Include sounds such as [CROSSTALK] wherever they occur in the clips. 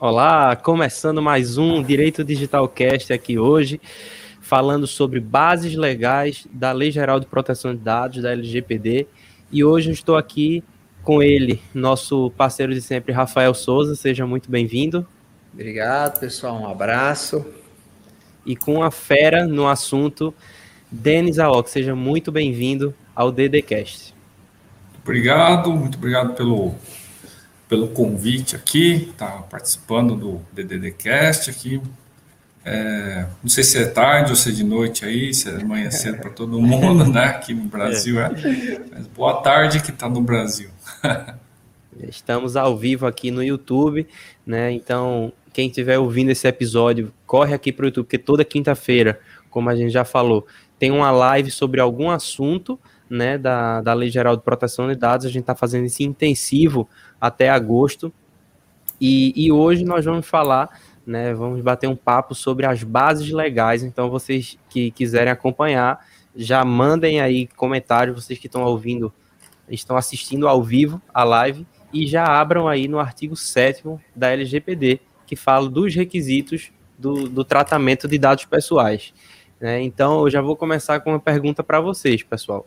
Olá, começando mais um Direito Digital Cast aqui hoje, falando sobre bases legais da Lei Geral de Proteção de Dados, da LGPD. E hoje eu estou aqui com ele, nosso parceiro de sempre, Rafael Souza. Seja muito bem-vindo. Obrigado, pessoal. Um abraço. E com a fera no assunto, Denis Aok. Seja muito bem-vindo ao DDCast. Obrigado, muito obrigado pelo pelo convite aqui, tá participando do DDDcast aqui. É, não sei se é tarde ou se é de noite aí, se é manhã cedo para todo [LAUGHS] mundo, né? Aqui no Brasil é. Mas boa tarde que está no Brasil. [LAUGHS] Estamos ao vivo aqui no YouTube, né? Então, quem estiver ouvindo esse episódio, corre aqui para o YouTube, porque toda quinta-feira, como a gente já falou, tem uma live sobre algum assunto, né, da, da Lei Geral de Proteção de Dados. A gente está fazendo esse intensivo até agosto. E, e hoje nós vamos falar, né, vamos bater um papo sobre as bases legais. Então, vocês que quiserem acompanhar, já mandem aí comentários, vocês que estão ouvindo, estão assistindo ao vivo a live, e já abram aí no artigo 7 da LGPD, que fala dos requisitos do, do tratamento de dados pessoais. Né? Então, eu já vou começar com uma pergunta para vocês, pessoal.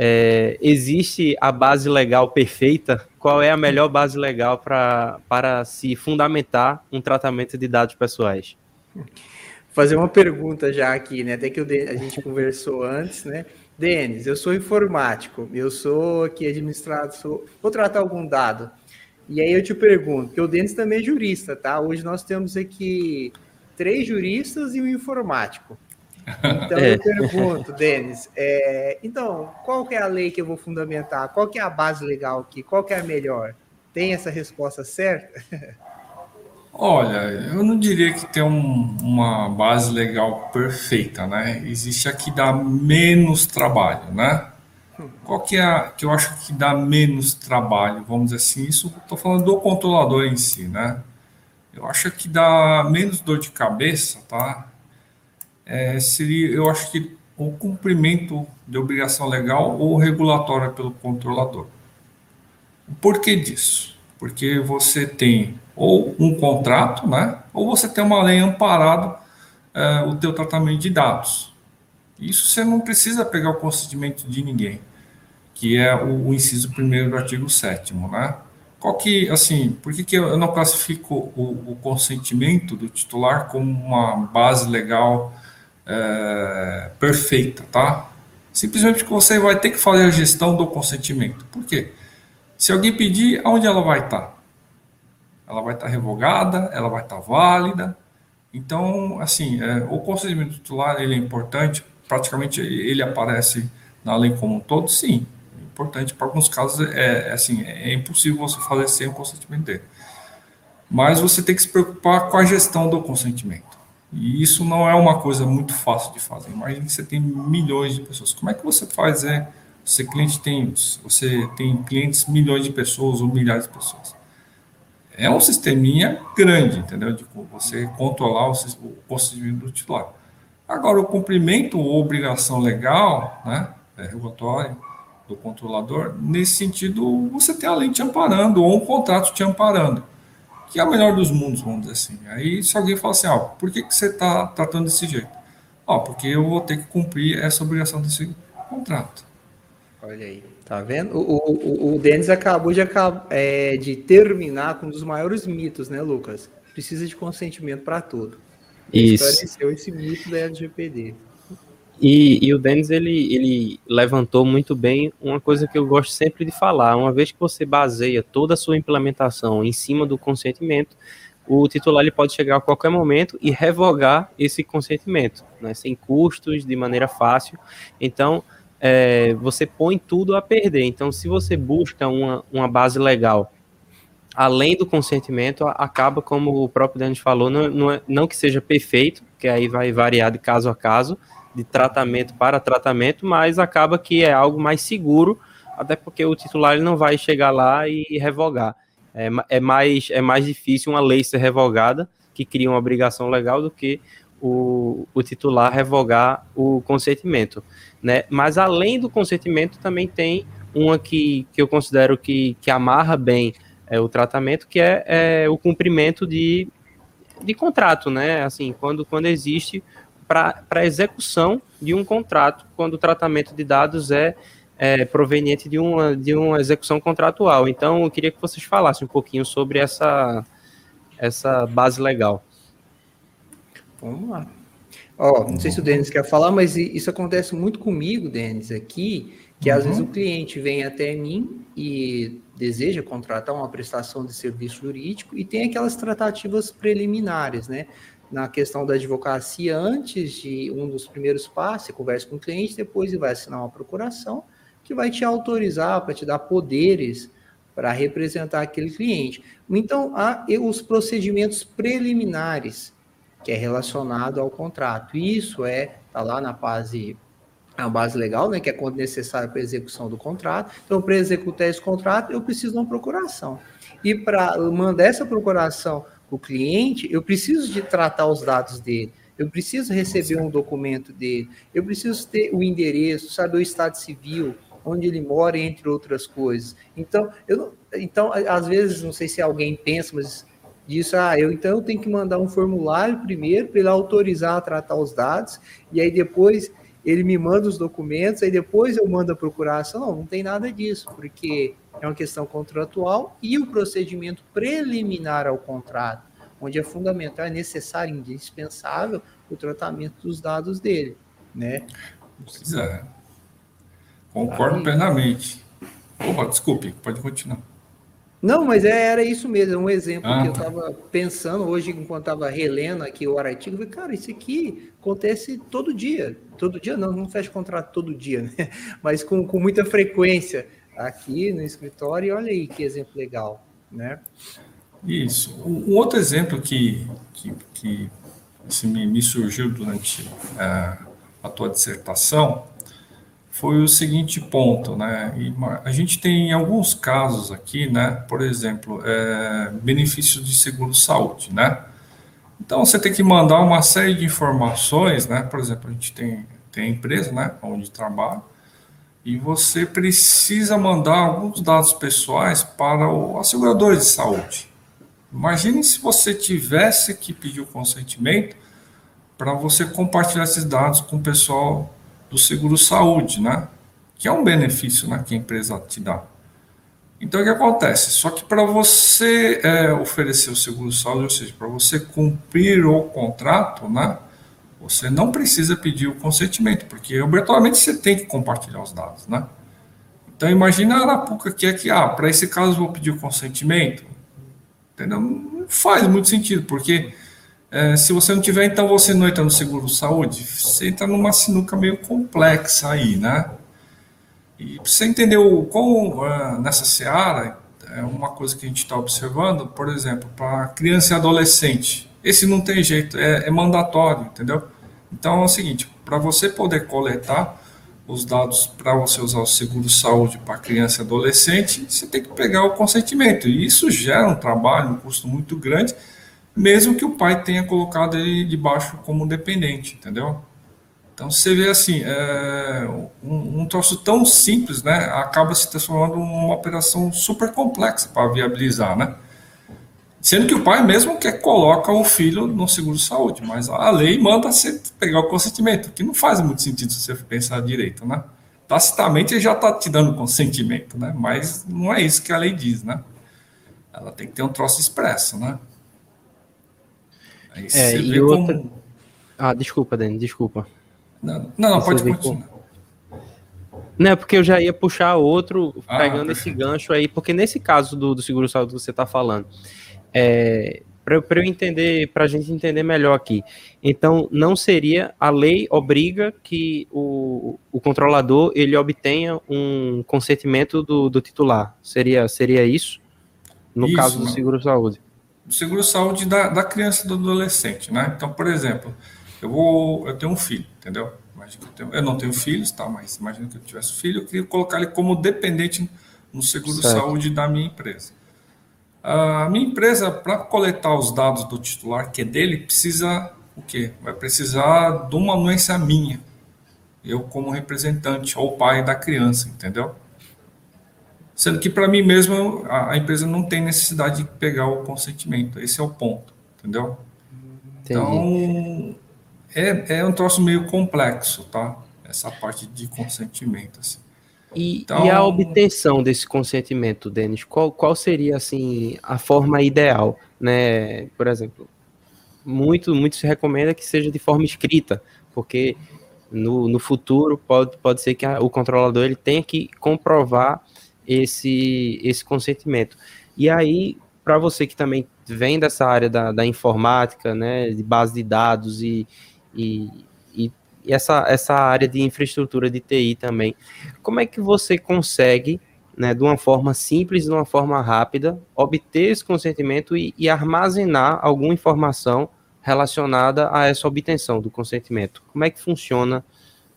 É, existe a base legal perfeita? Qual é a melhor base legal pra, para se fundamentar um tratamento de dados pessoais? Fazer uma pergunta já aqui, né? Até que a gente conversou antes, né? Denis, eu sou informático, eu sou aqui administrado, sou, vou tratar algum dado. E aí eu te pergunto, porque o Denis também é jurista, tá? Hoje nós temos aqui três juristas e um informático. Então é. eu pergunto, Denis, é, então, qual que é a lei que eu vou fundamentar? Qual que é a base legal aqui? Qual que é a melhor? Tem essa resposta certa? Olha, eu não diria que tem um, uma base legal perfeita, né? Existe a que dá menos trabalho, né? Qual que é a que eu acho que dá menos trabalho, vamos dizer assim, isso estou falando do controlador em si, né? Eu acho que dá menos dor de cabeça, tá? É, seria, eu acho que o cumprimento de obrigação legal ou regulatória pelo controlador. O porquê disso? Porque você tem ou um contrato, né, ou você tem uma lei amparado é, o teu tratamento de dados. Isso você não precisa pegar o consentimento de ninguém, que é o, o inciso primeiro do artigo 7 né? Qual que, assim, por que, que eu não classifico o, o consentimento do titular como uma base legal é, perfeita, tá? Simplesmente porque você vai ter que fazer a gestão do consentimento. Por quê? Se alguém pedir, aonde ela vai estar? Ela vai estar revogada, ela vai estar válida. Então, assim, é, o consentimento titular ele é importante. Praticamente ele aparece na lei como um todo, sim. É importante. Para alguns casos, é, é, assim, é impossível você fazer sem o consentimento dele. Mas você tem que se preocupar com a gestão do consentimento. E isso não é uma coisa muito fácil de fazer. Imagina que você tem milhões de pessoas. Como é que você faz? É, você cliente tem, você tem clientes milhões de pessoas ou milhares de pessoas. É um sisteminha grande, entendeu? De você controlar o, o procedimento do titular. Agora, o cumprimento ou obrigação legal, né, é, regulatória do controlador, nesse sentido, você tem a lei te amparando ou um contrato te amparando que é o melhor dos mundos, vamos dizer assim. Aí se alguém fala assim, ó, por que, que você está tratando desse jeito? Ó, porque eu vou ter que cumprir essa obrigação desse contrato. Olha aí, tá vendo? O, o, o Denis acabou de, é, de terminar com um dos maiores mitos, né, Lucas? Precisa de consentimento para tudo. Isso. Esclareceu esse mito da LGPD. E, e, o Denis ele, ele levantou muito bem uma coisa que eu gosto sempre de falar. Uma vez que você baseia toda a sua implementação em cima do consentimento, o titular ele pode chegar a qualquer momento e revogar esse consentimento, né, sem custos, de maneira fácil. Então, é, você põe tudo a perder. Então, se você busca uma, uma base legal além do consentimento, acaba, como o próprio Denis falou, não, não, é, não que seja perfeito, que aí vai variar de caso a caso, de tratamento para tratamento, mas acaba que é algo mais seguro, até porque o titular ele não vai chegar lá e revogar. É, é, mais, é mais difícil uma lei ser revogada, que cria uma obrigação legal, do que o, o titular revogar o consentimento. Né? Mas além do consentimento, também tem uma que, que eu considero que, que amarra bem é, o tratamento, que é, é, o cumprimento de, de contrato, né? Assim, quando, quando existe para execução de um contrato, quando o tratamento de dados é, é, proveniente de uma, de uma execução contratual. Então, eu queria que vocês falassem um pouquinho sobre essa, essa base legal. Vamos lá. Ó, não sei se o Denis quer falar, mas isso acontece muito comigo, Denis, aqui, que uhum. às vezes o cliente vem até mim e deseja contratar uma prestação de serviço jurídico e tem aquelas tratativas preliminares, né? Na questão da advocacia, antes de um dos primeiros passos, você conversa com o cliente, depois ele vai assinar uma procuração que vai te autorizar, para te dar poderes para representar aquele cliente. Então, há os procedimentos preliminares que é relacionado ao contrato. Isso é tá lá na base a base legal, né, que é quando necessário para execução do contrato. Então, para executar esse contrato, eu preciso de uma procuração. E para mandar essa procuração o cliente, eu preciso de tratar os dados dele. Eu preciso receber um documento dele. Eu preciso ter o endereço, saber o estado civil, onde ele mora, entre outras coisas. Então, eu então às vezes, não sei se alguém pensa, mas disso, ah, eu então eu tenho que mandar um formulário primeiro para ele autorizar a tratar os dados, e aí depois ele me manda os documentos, aí depois eu mando a procuração. Não, não tem nada disso, porque é uma questão contratual e o procedimento preliminar ao contrato, onde é fundamental, é necessário, indispensável o tratamento dos dados dele, né? Pois é. Concordo plenamente. Opa, desculpe, pode continuar. Não, mas é, era isso mesmo, é um exemplo ah, que eu estava tá. pensando hoje, enquanto estava relendo aqui o artigo, eu falei, cara, isso aqui acontece todo dia. Todo dia não, não fecha contrato todo dia, [LAUGHS] né? Mas com, com muita frequência aqui no escritório, e olha aí que exemplo legal, né? Isso. Um outro exemplo que, que, que assim, me, me surgiu durante uh, a tua dissertação foi o seguinte ponto, né? A gente tem alguns casos aqui, né? Por exemplo, é, benefício de seguro-saúde, né? Então você tem que mandar uma série de informações, né? Por exemplo, a gente tem, tem empresa, né? Onde trabalha, e você precisa mandar alguns dados pessoais para o assegurador de saúde. Imagine se você tivesse que pedir o consentimento para você compartilhar esses dados com o pessoal do seguro-saúde, né? Que é um benefício né, que a empresa te dá. Então, o que acontece? Só que para você é, oferecer o seguro-saúde, ou seja, para você cumprir o contrato, né? Você não precisa pedir o consentimento, porque obrigatoriamente você tem que compartilhar os dados, né? Então, imagina a Arapuca que é que, ah, para esse caso eu vou pedir o consentimento. Entendeu? Não faz muito sentido, porque é, se você não tiver, então você não entra no seguro saúde, você entra numa sinuca meio complexa aí, né? E para você entender o quão uh, nessa seara, é uma coisa que a gente está observando, por exemplo, para criança e adolescente, esse não tem jeito, é, é mandatório, entendeu? Então é o seguinte, para você poder coletar os dados para você usar o seguro saúde para criança e adolescente, você tem que pegar o consentimento. E isso gera um trabalho, um custo muito grande mesmo que o pai tenha colocado ele debaixo como dependente, entendeu? Então você vê assim, é, um, um troço tão simples, né, acaba se transformando numa operação super complexa para viabilizar, né? Sendo que o pai mesmo quer coloca o filho no seguro saúde, mas a lei manda você pegar o consentimento, que não faz muito sentido se você pensar direito, né? Tacitamente ele já está te dando consentimento, né? Mas não é isso que a lei diz, né? Ela tem que ter um troço expresso, né? Aí é, e outra... Como... Ah, desculpa, Dani, desculpa. Não, não, não pode continuar. Como... Não, é porque eu já ia puxar outro, ah, pegando perfeito. esse gancho aí, porque nesse caso do, do seguro-saúde que você está falando, é, para eu entender, para a gente entender melhor aqui, então não seria, a lei obriga que o, o controlador ele obtenha um consentimento do, do titular, seria, seria isso? No isso, caso do seguro-saúde seguro-saúde da, da criança e do adolescente, né? Então, por exemplo, eu vou, eu tenho um filho, entendeu? Eu, tenho, eu não tenho filhos, tá? Mas imagina que eu tivesse filho, eu queria colocar ele como dependente no seguro-saúde da minha empresa. A minha empresa, para coletar os dados do titular, que é dele, precisa o quê? Vai precisar de uma anuência minha. Eu como representante ou pai da criança, entendeu? Sendo que, para mim mesmo, a, a, empresa não tem necessidade de pegar o consentimento. Esse é o ponto, entendeu? Entendi. Então, é, é um troço meio complexo, tá? Essa parte de consentimento, assim. E, então... e, a obtenção desse consentimento, Denis, qual, qual seria assim a forma ideal, né? Por exemplo, muito muito se recomenda que seja de forma escrita, porque no, no futuro pode, pode ser que a, o controlador ele tenha que comprovar esse esse consentimento. E aí, para você que também vem dessa área da, da informática, né, de base de dados e, e e essa, essa área de infraestrutura de TI também. Como é que você consegue, né, de uma forma simples, de uma forma rápida, obter esse consentimento e, e armazenar alguma informação relacionada a essa obtenção do consentimento? Como é que funciona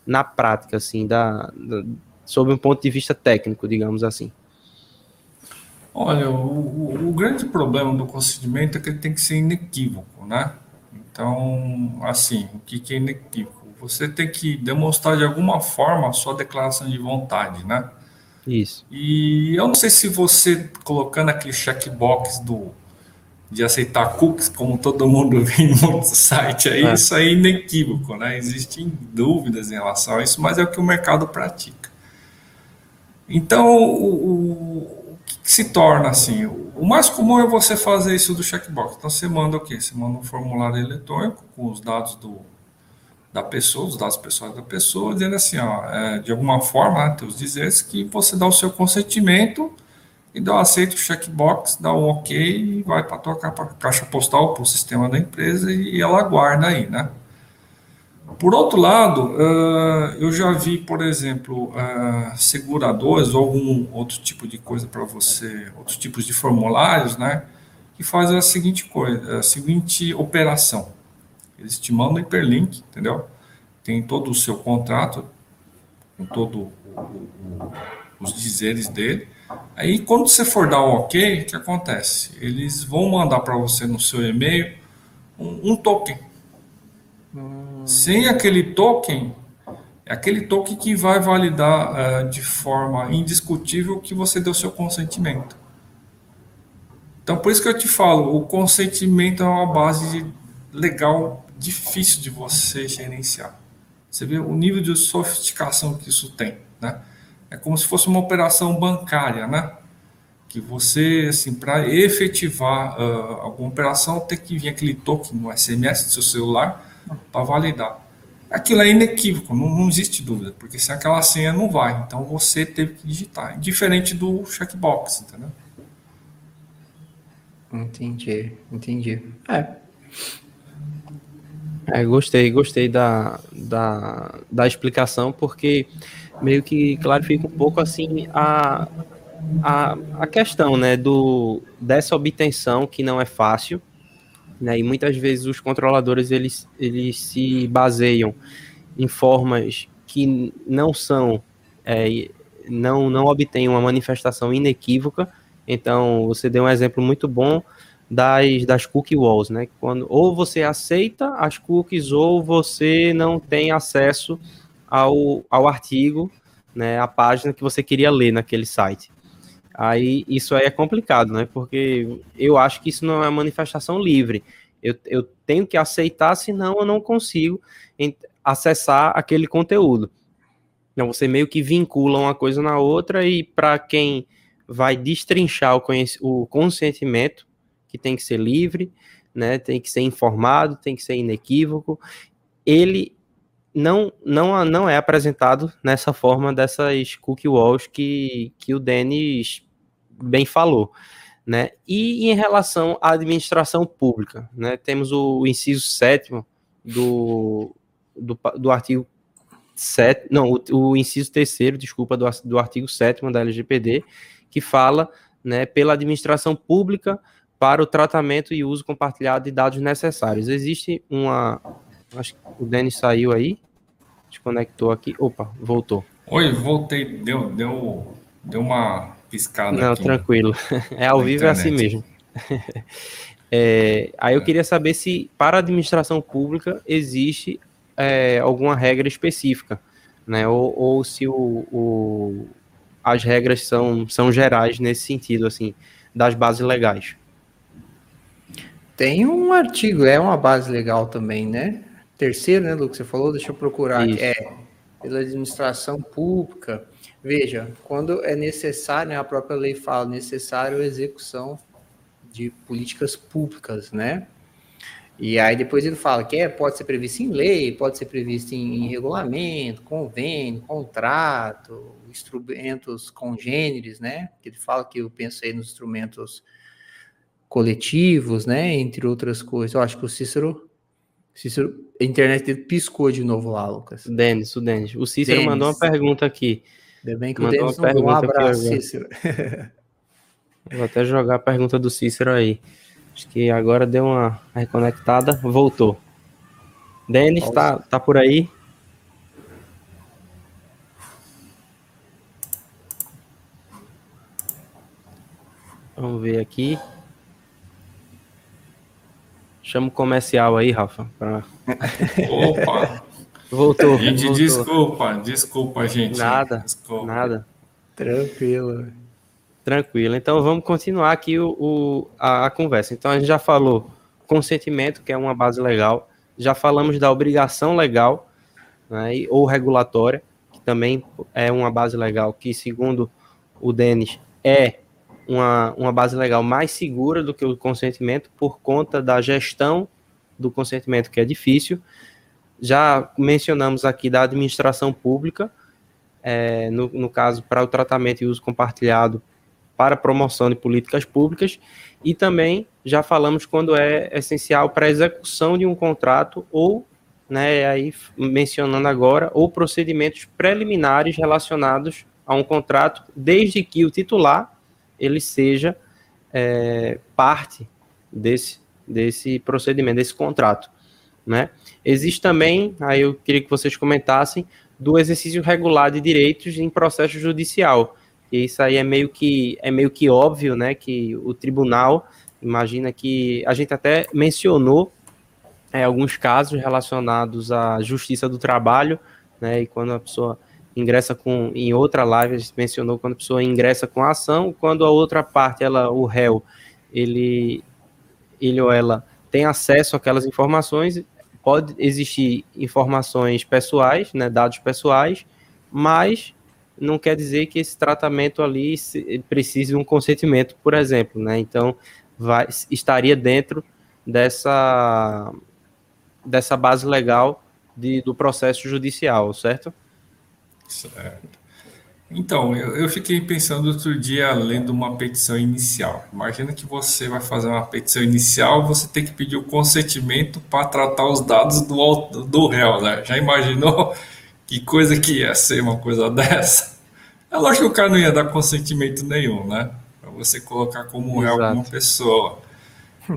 na prática, assim, da, da sob um ponto de vista técnico, digamos assim? Olha, o, o, grande problema do consentimento é que ele tem que ser inequívoco, né? Então, assim, o que, que é inequívoco? você tem que demonstrar de alguma forma a sua declaração de vontade, né? Isso. E eu não sei se você colocando aquele checkbox do de aceitar cookies, como todo mundo [LAUGHS] vê em muitos sites aí, é. isso aí é inequívoco, né? Existem dúvidas em relação a isso, mas é o que o mercado pratica. Então, o, o, que se torna assim? O mais comum é você fazer isso do checkbox. Então, você manda o quê? Você manda um formulário eletrônico com os dados do, da pessoa, os dados pessoais da pessoa, dizendo assim, ó, é, de alguma forma, né, os dizeres que você dá o seu consentimento e dá o aceito, o checkbox, dá o ok e vai para a tua caixa postal, para o sistema da empresa e ela guarda aí, né? Por outro lado, uh, eu já vi, por exemplo, uh, seguradores ou algum outro tipo de coisa para você, outros tipos de formulários, né? Que fazem a seguinte coisa, a seguinte operação eles te mandam hiperlink, entendeu? Tem todo o seu contrato, com todos os dizeres dele. Aí, quando você for dar o OK, o que acontece? Eles vão mandar para você no seu e-mail um, um token. Hum. Sem aquele token, é aquele token que vai validar uh, de forma indiscutível que você deu seu consentimento. Então, por isso que eu te falo, o consentimento é uma base legal difícil de você gerenciar. Você vê o nível de sofisticação que isso tem, né? É como se fosse uma operação bancária, né? Que você, assim, para efetivar uh, alguma operação, tem que vir aquele token no SMS do seu celular para validar. Aquilo é inequívoco, não, não, existe dúvida, porque se aquela senha não vai, então você teve que digitar. Diferente do checkbox, entendeu? Entendi, entendi. É, é, gostei, gostei da, da, da explicação, porque meio que clarifica um pouco assim a, a, a questão né, do, dessa obtenção que não é fácil, né, e muitas vezes os controladores eles, eles se baseiam em formas que não são, é, não, não obtêm uma manifestação inequívoca, então você deu um exemplo muito bom das, das cookie walls, né? Quando ou você aceita as cookies ou você não tem acesso ao, ao artigo, né? A página que você queria ler naquele site. Aí isso aí é complicado, né? Porque eu acho que isso não é manifestação livre. Eu, eu tenho que aceitar, senão eu não consigo acessar aquele conteúdo. Então você meio que vincula uma coisa na outra e para quem vai destrinchar o, o consentimento, que tem que ser livre, né, tem que ser informado, tem que ser inequívoco. Ele não, não, não é apresentado nessa forma dessas cookie walls que, que o Denis bem falou. Né? E em relação à administração pública, né, temos o, inciso sétimo do, do, do artigo 7, não, o, o, inciso terceiro, desculpa, do, do artigo 7 da LGPD, que fala né, pela administração pública para o tratamento e uso compartilhado de dados necessários. Existe uma. Acho que o Denis saiu aí. Desconectou aqui. Opa, voltou. Oi, voltei. Deu, deu, deu uma piscada. Não, aqui tranquilo. [LAUGHS] É ao vivo, internet. é assim mesmo. [LAUGHS] É, aí eu é. queria saber se para a administração pública existe é, alguma regra específica, né? Ou, ou se o, o, as regras são, são gerais nesse sentido, assim, das bases legais. Tem um artigo, é uma base legal também, né? Terceiro, né, Lucas? Você falou, deixa eu procurar. Isso. É, pela administração pública. Veja, quando é necessário, né, a própria lei fala, necessário a execução de políticas públicas, né? E aí depois ele fala que é, pode ser previsto em lei, pode ser previsto em, em regulamento, convênio, contrato, instrumentos congêneres, né? Ele fala que eu pensei nos instrumentos coletivos, né? Entre outras coisas. Eu acho que o Cícero, Cícero a internet dele piscou de novo lá, Lucas. Denis, o Denis. O Cícero Dennis. mandou uma pergunta aqui. Ainda bem que mandou o Denis deu um abraço, Cícero. [LAUGHS] Vou até jogar a pergunta do Cícero aí. Acho que agora deu uma reconectada, voltou. Denis, tá, tá por aí? Vamos ver aqui. Chama o comercial aí, Rafa. Pra... Opa! [LAUGHS] voltou. Gente, voltou. desculpa, desculpa, gente. Nada, desculpa. nada. Tranquilo. Tranquilo. Então vamos continuar aqui o, o a, a, conversa. Então a gente já falou consentimento, que é uma base legal. Já falamos da obrigação legal, né, ou regulatória, que também é uma base legal, que segundo o Denis é uma, uma base legal mais segura do que o consentimento por conta da gestão do consentimento, que é difícil. Já mencionamos aqui da administração pública, é, no, no caso, para o tratamento e uso compartilhado para promoção de políticas públicas, e também já falamos quando é essencial para a execução de um contrato ou, né, aí mencionando agora, ou procedimentos preliminares relacionados a um contrato, desde que o titular ele seja é, parte desse, desse procedimento, desse contrato. Né? Existe também, aí eu queria que vocês comentassem, do exercício regular de direitos em processo judicial, e isso aí é meio que é meio que óbvio, né? Que o tribunal imagina que a gente até mencionou é, alguns casos relacionados à justiça do trabalho, né? E quando a pessoa ingressa com em outra live a gente mencionou quando a pessoa ingressa com a ação, quando a outra parte, ela o réu, ele ele ou ela tem acesso àquelas informações, pode existir informações pessoais, né, dados pessoais, mas não quer dizer que esse tratamento ali precise de um consentimento, por exemplo, né? Então, vai, estaria dentro dessa, dessa base legal de, do processo judicial, certo? Certo. Então, eu, eu fiquei pensando outro dia lendo uma petição inicial. Imagina que você vai fazer uma petição inicial, você tem que pedir o consentimento para tratar os dados do, do réu, né? Já imaginou [LAUGHS] que coisa que ia ser uma coisa [LAUGHS] dessa? É lógico que o cara não ia dar consentimento nenhum, né? Para você colocar como réu uma pessoa.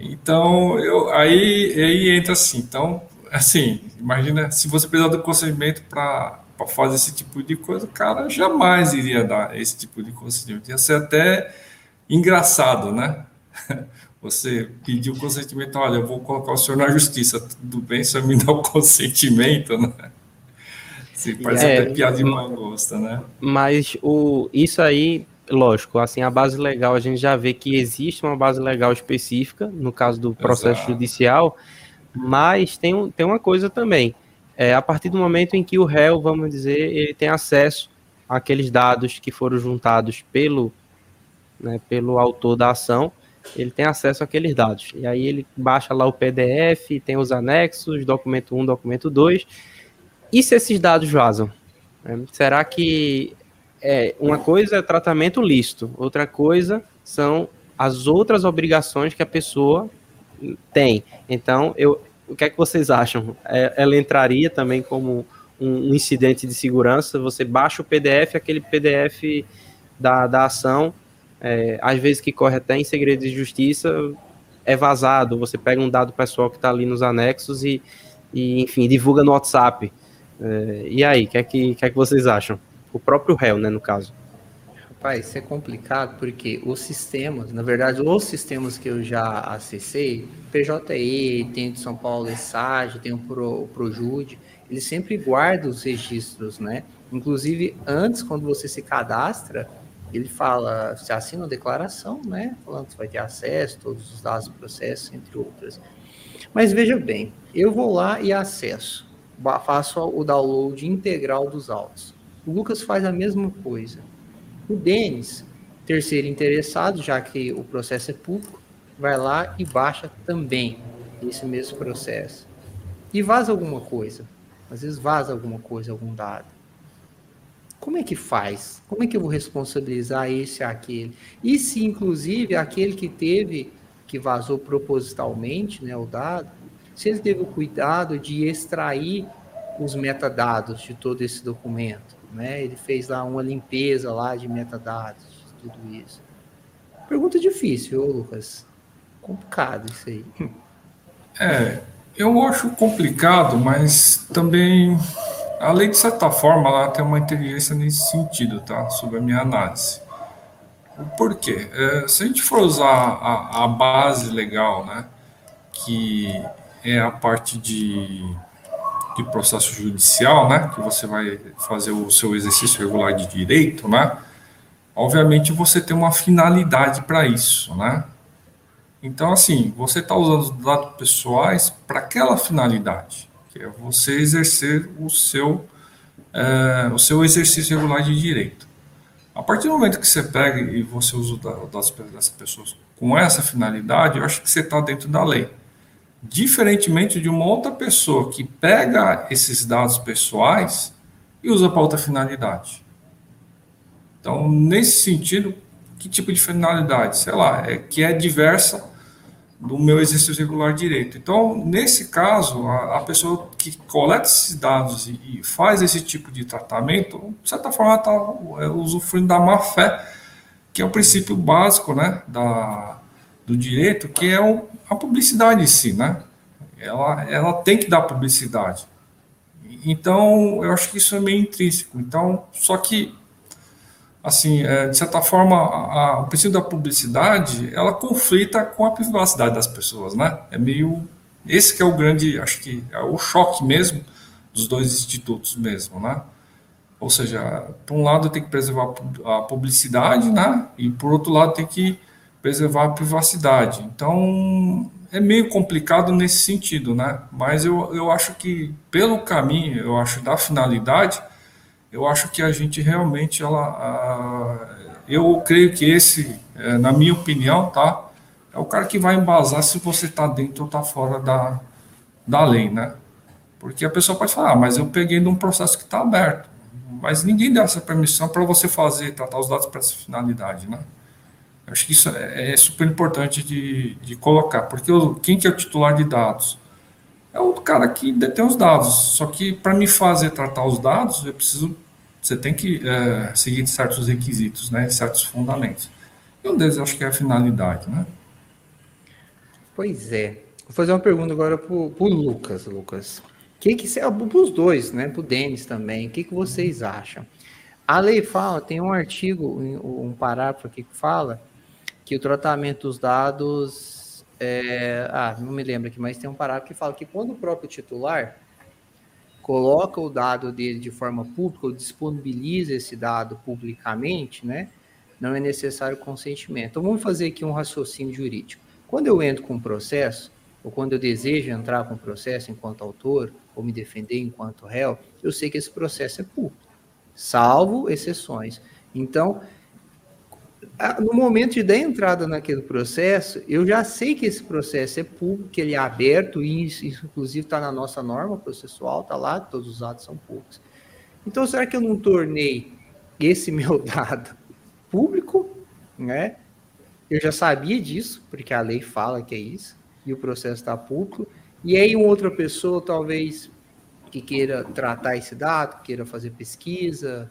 Então, eu, aí, aí entra assim. Então, assim, imagina se você precisar do consentimento para fazer esse tipo de coisa, o cara jamais iria dar esse tipo de consentimento. Ia ser até engraçado, né? [LAUGHS] Você pediu o consentimento, olha, eu vou colocar o senhor na justiça, tudo bem, só me dá o [LAUGHS] consentimento, né? Sim, parece é, até piada de mau gosto, né? Mas o, isso aí, lógico, assim, a base legal, a gente já vê que existe uma base legal específica, no caso do processo Exato. judicial, mas tem, tem uma coisa também. É, a partir do momento em que o réu, vamos dizer, ele tem acesso àqueles dados que foram juntados pelo, né, pelo autor da ação, ele tem acesso àqueles dados. E aí ele baixa lá o PDF, tem os anexos, documento 1, documento 2, e se esses dados vazam? É, será que é, uma coisa é tratamento lícito, outra coisa são as outras obrigações que a pessoa tem. Então, eu, o que é que vocês acham? É, ela entraria também como um, incidente de segurança? Você baixa o PDF, aquele PDF da, da ação, é, às vezes que corre até em segredo de justiça, é vazado. Você pega um dado pessoal que está ali nos anexos e, e, enfim, divulga no WhatsApp. É, e aí, o que, é que, que, é que vocês acham? O próprio réu, né, no caso. Rapaz, isso é complicado porque os sistemas, na verdade, os sistemas que eu já acessei, PJE, tem de São Paulo, ESAG, tem o Pro, Projude, eles sempre guardam os registros, né? Inclusive, antes, quando você se cadastra, ele fala, você assina uma declaração, né? Falando que vai ter acesso, todos os dados do processo, entre outras. Mas veja bem, eu vou lá e acesso, faço o download integral dos autos. O Lucas faz a mesma coisa. O Denis, terceiro interessado, já que o processo é público, vai lá e baixa também esse mesmo processo. E vaza alguma coisa. Às vezes vaza alguma coisa, algum dado. Como é que faz? Como é que eu vou responsabilizar esse e aquele? E se, inclusive, aquele que teve, que vazou propositalmente né, o dado, se ele teve o cuidado de extrair os metadados de todo esse documento, né? Ele fez lá uma limpeza lá de metadados, tudo isso. Pergunta difícil, Lucas. Complicado isso aí. É, eu acho complicado, mas também a lei, de certa forma, ela tem uma inteligência nesse sentido, tá? Sobre a minha análise. Por quê? É, se a gente for usar a, a, base legal, né? Que é a parte de, de processo judicial, né? Que você vai fazer o seu exercício regular de direito, né? Obviamente você tem uma finalidade para isso, né? Então, assim, você está usando os dados pessoais para aquela finalidade que é você exercer o seu, é, o seu exercício regular de direito. A partir do momento que você pega e você usa das, das pessoas com essa finalidade, eu acho que você está dentro da lei. Diferentemente de uma outra pessoa que pega esses dados pessoais e usa para outra finalidade. Então, nesse sentido, que tipo de finalidade? Sei lá, é que é diversa do meu exercício regular direito. Então, nesse caso, a, a pessoa que coleta esses dados e, e, faz esse tipo de tratamento, de certa forma, está é, usufruindo da má fé, que é o princípio básico né, da, do direito, que é a publicidade em si. Né? Ela, ela tem que dar publicidade. Então, eu acho que isso é meio intrínseco. Então, só que assim, é, de certa forma, a, a, o princípio da publicidade, ela conflita com a privacidade das pessoas, né? É meio, esse que é o grande, acho que é o choque mesmo dos dois institutos mesmo, né? Ou seja, por um lado tem que preservar a publicidade, né? E por outro lado tem que preservar a privacidade. Então, é meio complicado nesse sentido, né? Mas eu, eu acho que pelo caminho, eu acho da finalidade, eu acho que a gente realmente, ela, a, eu creio que esse, é, na minha opinião, tá, é o cara que vai embasar se você está dentro ou está fora da, da lei, né? Porque a pessoa pode falar, ah, mas eu peguei de um processo que está aberto, mas ninguém dá essa permissão para você fazer, tratar os dados para essa finalidade, né? Eu acho que isso é, é super importante de, de colocar, porque o, quem que é o titular de dados? É o cara que detém os dados, só que para me fazer tratar os dados, eu preciso você tem que é, seguir certos requisitos, né, certos fundamentos. E um deles, acho que é a finalidade, né? Pois é. Vou fazer uma pergunta agora para o Lucas, Lucas. Que que para os dois, né? Para o Denis também. O que, que vocês acham? A lei fala, tem um artigo, um parágrafo aqui que fala que o tratamento dos dados, é, ah, não me lembro aqui, mas tem um parágrafo que fala que quando o próprio titular coloca o dado dele de forma pública ou disponibiliza esse dado publicamente, né? Não é necessário consentimento. Então vamos fazer aqui um raciocínio jurídico. Quando eu entro com um processo, ou quando eu desejo entrar com um processo enquanto autor, ou me defender enquanto réu, eu sei que esse processo é público, salvo exceções. Então, no momento de dar entrada naquele processo, eu já sei que esse processo é público, que ele é aberto, e isso inclusive está na nossa norma processual, está lá, todos os dados são públicos. Então, será que eu não tornei esse [LAUGHS] meu dado público? Né? Eu já sabia disso, porque a lei fala que é isso, e o processo está público. E aí, uma outra pessoa, talvez, que queira tratar esse dado, queira fazer pesquisa,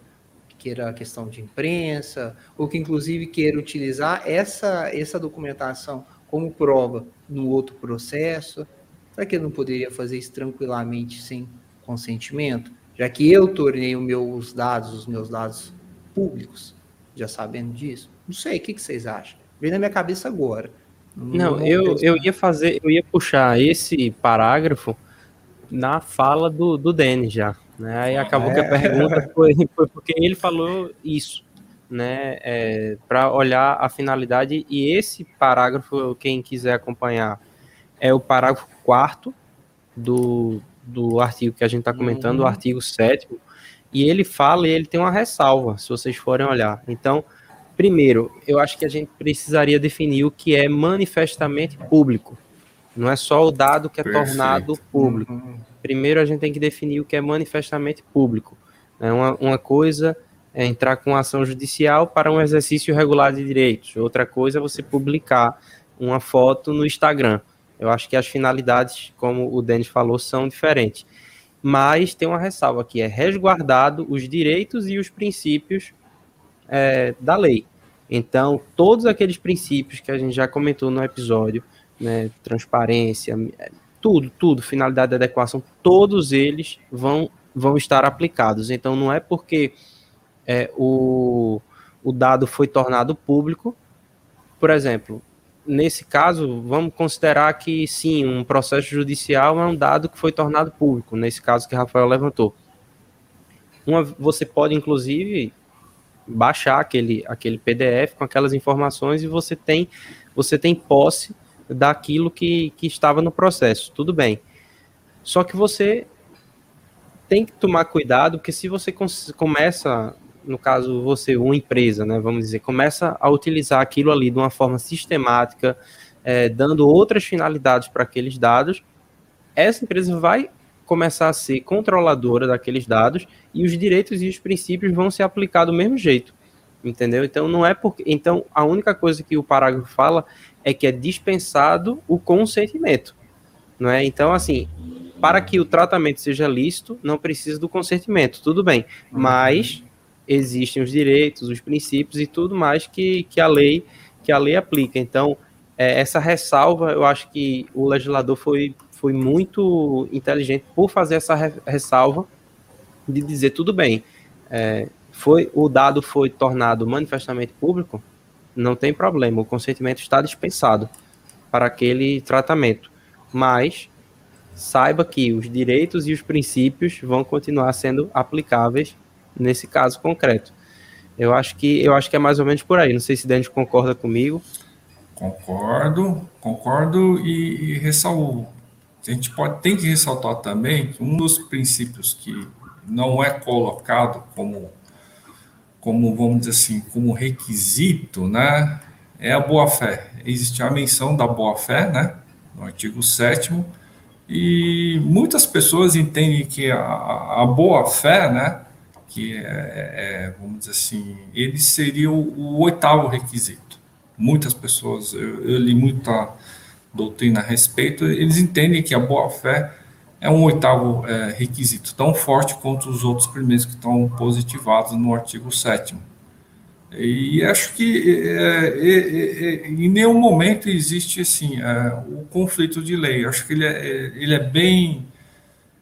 queira a questão de imprensa, ou que inclusive queira utilizar essa, essa documentação como prova no outro processo, será que ele não poderia fazer isso tranquilamente sem consentimento? Já que eu tornei os meus dados, os meus dados públicos, já sabendo disso? Não sei, o que, que vocês acham? Vem na minha cabeça agora. Não, não eu, eu ia fazer, eu ia puxar esse parágrafo na fala do, do Denis já, Né? Aí acabou é. que a pergunta [LAUGHS] foi, foi, porque ele falou isso, né? É, para olhar a finalidade, e esse parágrafo, quem quiser acompanhar, é o parágrafo quarto do, do artigo que a gente está comentando, uhum. o artigo 7 e ele fala e ele tem uma ressalva, se vocês forem olhar. Então, primeiro, eu acho que a gente precisaria definir o que é manifestamente público. Não é só o dado que é Perfeito. tornado público. Uhum. Primeiro, a gente tem que definir o que é manifestamente público. É uma, uma coisa é entrar com ação judicial para um exercício regular de direitos. Outra coisa é você publicar uma foto no Instagram. Eu acho que as finalidades, como o Denis falou, são diferentes mas tem uma ressalva que é resguardado os direitos e os princípios é, da lei. Então, todos aqueles princípios que a gente já comentou no episódio, né, transparência, tudo, tudo, finalidade de adequação, todos eles vão, vão estar aplicados. Então, não é porque é, o, o dado foi tornado público, por exemplo, nesse caso, vamos considerar que sim, um processo judicial é um dado que foi tornado público, nesse caso que Rafael levantou. Uma, você pode, inclusive, baixar aquele, aquele PDF com aquelas informações e você tem, você tem posse daquilo que, que estava no processo, tudo bem. Só que você tem que tomar cuidado, porque se você começa no caso você, uma empresa, né, vamos dizer, começa a utilizar aquilo ali de uma forma sistemática, é, dando outras finalidades para aqueles dados, essa empresa vai começar a ser controladora daqueles dados e os direitos e os princípios vão se aplicar do mesmo jeito, entendeu? Então não é porque, então a única coisa que o parágrafo fala é que é dispensado o consentimento, não é? Então assim, para que o tratamento seja lícito, não precisa do consentimento, tudo bem, mas existem os direitos, os princípios e tudo mais que, que a lei que a lei aplica. Então, é, essa ressalva, eu acho que o legislador foi, foi muito inteligente por fazer essa re, ressalva de dizer tudo bem, é, foi o dado foi tornado manifestamente público, não tem problema, o consentimento está dispensado para aquele tratamento, mas saiba que os direitos e os princípios vão continuar sendo aplicáveis nesse caso concreto. Eu acho que eu acho que é mais ou menos por aí. Não sei se Dante concorda comigo. Concordo, concordo e, e ressalvo. A gente pode tem que ressaltar também que um dos princípios que não é colocado como como vamos dizer assim, como requisito, né, é a boa-fé. Existe a menção da boa-fé, né, no artigo 7 e muitas pessoas entendem que a, a boa-fé, né, que é, é, vamos dizer assim, ele seria o, o, oitavo requisito. Muitas pessoas, eu, eu, li muita doutrina a respeito, eles entendem que a boa-fé é um oitavo é, requisito, tão forte quanto os outros primeiros que estão positivados no artigo 7 e acho que é, é, é, em nenhum momento existe assim o conflito de lei. Acho que ele é, ele é bem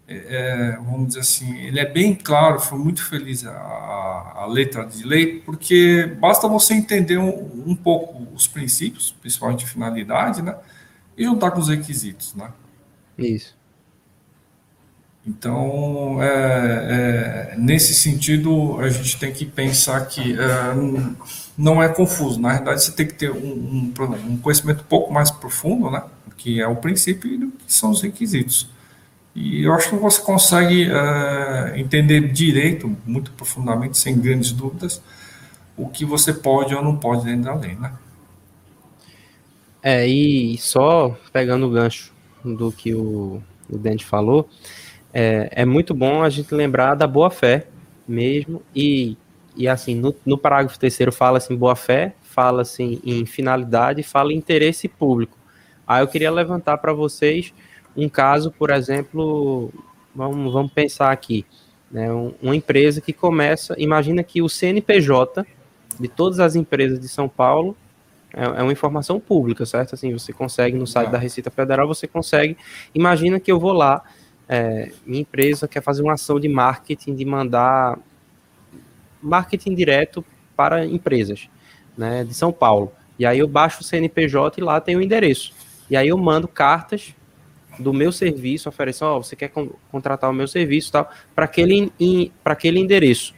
é, vamos dizer assim, ele é bem claro, foi muito feliz a, a letra de lei, porque basta você entender um, um, pouco os princípios, principalmente finalidade, né, e juntar com os requisitos, né. Isso. Então, é, é, nesse sentido, a gente tem que pensar que é, não é confuso. Na verdade, você tem que ter um, um, um conhecimento um pouco mais profundo, né, que é o princípio e que são os requisitos. E eu acho que você consegue uh, entender direito, muito profundamente, sem grandes dúvidas, o que você pode ou não pode dentro da lei, né? É, e só pegando o gancho do que o, o Dente falou, é, é muito bom a gente lembrar da boa-fé mesmo, e, e assim, no, no parágrafo terceiro fala assim, boa-fé, fala assim em finalidade, fala em interesse público. Aí eu queria levantar para vocês um caso, por exemplo, vamos, vamos pensar aqui, né, uma empresa que começa, imagina que o CNPJ de todas as empresas de São Paulo é, é uma informação pública, certo? Assim, você consegue no site da Receita Federal, você consegue. Imagina que eu vou lá, é, minha empresa quer fazer uma ação de marketing, de mandar marketing direto para empresas, né, de São Paulo. E aí eu baixo o CNPJ e lá tem o endereço. E aí eu mando cartas do meu serviço, oferecer, ó, oh, você quer con contratar o meu serviço tal, para aquele, para aquele endereço.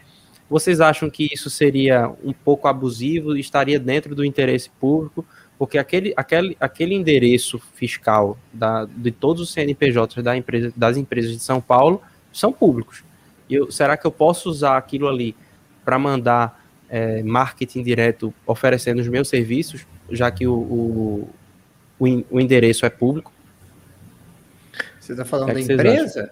Vocês acham que isso seria um pouco abusivo, estaria dentro do interesse público? Porque aquele, aquele, aquele endereço fiscal da, de todos os CNPJs da empresa, das empresas de São Paulo são públicos. Eu, será que eu posso usar aquilo ali para mandar é, marketing direto oferecendo os meus serviços, já que o, o, o, endereço é público? Você está falando é da empresa?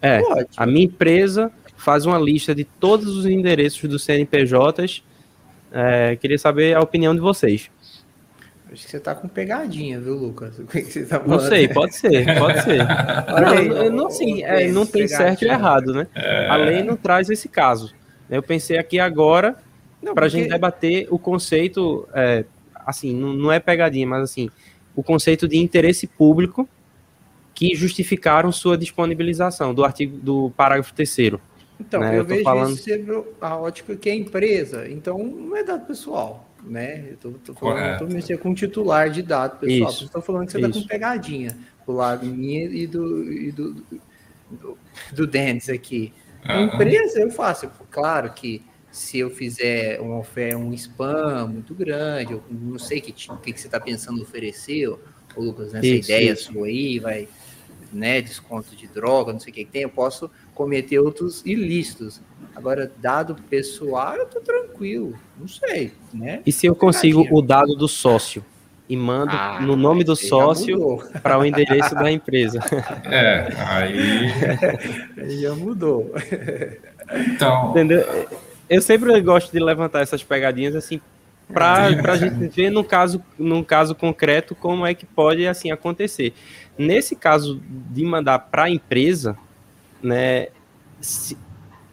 É, Pode. a minha empresa faz uma lista de todos os endereços dos CNPJs. É, queria saber a opinião de vocês. Acho que você tá com pegadinha, viu, Lucas? [LAUGHS] O que você tá não sei, pode ser, pode ser. [LAUGHS] não, não, assim, é, não tem certo e errado, né? É. A lei não traz esse caso. Eu pensei aqui agora para a porque... gente debater o conceito, é, assim, não, não é pegadinha, mas assim, o conceito de interesse público que justificaram sua disponibilização do artigo do parágrafo terceiro. Então, né? eu, eu vejo falando... isso sobre a ótica que é empresa, então não é dado pessoal, né? Eu tô, tô falando, tô mexendo com titular de dado pessoal, estou falando que você está com pegadinha do lado minha e do, e do, do, do Dennis aqui. A empresa eu faço, claro que se eu fizer um oferta, um spam muito grande, eu não sei que o que, que você está pensando oferecer, ô, Lucas, nessa isso, ideia isso. sua aí, vai, né, desconto de droga, não sei o que, que tem, eu posso cometer outros ilícitos. Agora, dado pessoal, eu tô tranquilo, não sei, né? E se eu consigo o dado do sócio? e mando ah, no nome do sócio para o endereço da empresa. [LAUGHS] É, aí. [LAUGHS] aí já mudou. Então. Entendeu? Eu sempre gosto de levantar essas pegadinhas assim para a gente ver no caso, num caso concreto como é que pode assim acontecer. Nesse caso de mandar para a empresa, né, se,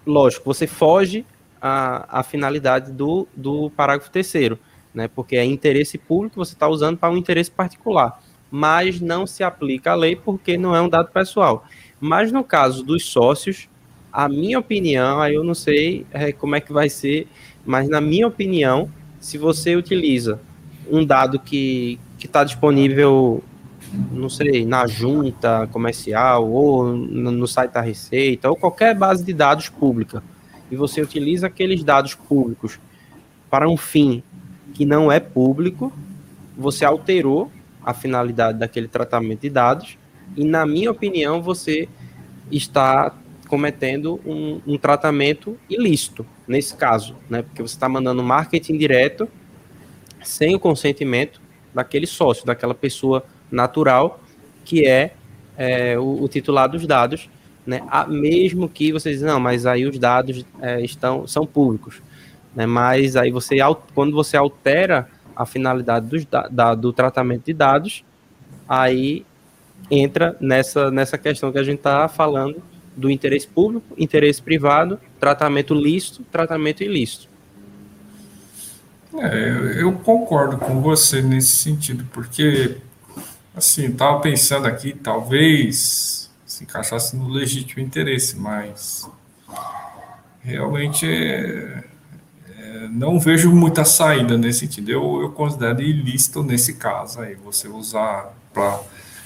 lógico, você foge a, a finalidade do, do parágrafo terceiro, né, porque é interesse público, você está usando para um interesse particular, mas não se aplica a lei porque não é um dado pessoal. Mas no caso dos sócios, a minha opinião, aí eu não sei é, como é que vai ser, mas na minha opinião, se você utiliza um dado que está disponível não sei, na junta comercial ou no site da Receita ou qualquer base de dados pública e você utiliza aqueles dados públicos para um fim que não é público, você alterou a finalidade daquele tratamento de dados e, na minha opinião, você está cometendo um, um tratamento ilícito nesse caso, né? Porque você está mandando marketing direto sem o consentimento daquele sócio, daquela pessoa natural, que é, é o, o, titular dos dados, né? A, mesmo que vocês dizem, não, mas aí os dados é, estão, são públicos. Né? Mas aí você, quando você altera a finalidade dos, da, do tratamento de dados, aí entra nessa, nessa questão que a gente está falando do interesse público, interesse privado, tratamento lícito, tratamento ilícito. É, eu concordo com você nesse sentido, porque Assim, estava pensando aqui, talvez se encaixasse no legítimo interesse, mas realmente é, é, não vejo muita saída nesse sentido. Eu, eu considero ilícito nesse caso aí, você usar para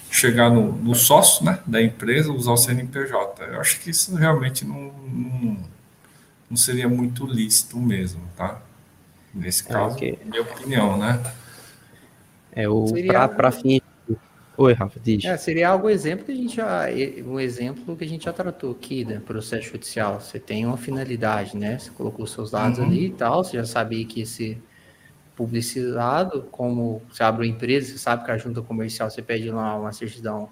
chegar no, no, sócio né, da empresa, usar o CNPJ. Eu acho que isso realmente não, não, não seria muito lícito mesmo, tá? Nesse é, caso, é, okay. minha opinião, né? É o para fins Oi, Rafa, diz. É, seria algo exemplo que a gente já, um exemplo que a gente já tratou aqui, né? Processo judicial. Você tem uma finalidade, né? Você colocou seus dados uhum. ali e tal, você já sabia que esse publicizado, como você abre uma empresa, você sabe que a junta comercial você pede lá uma certidão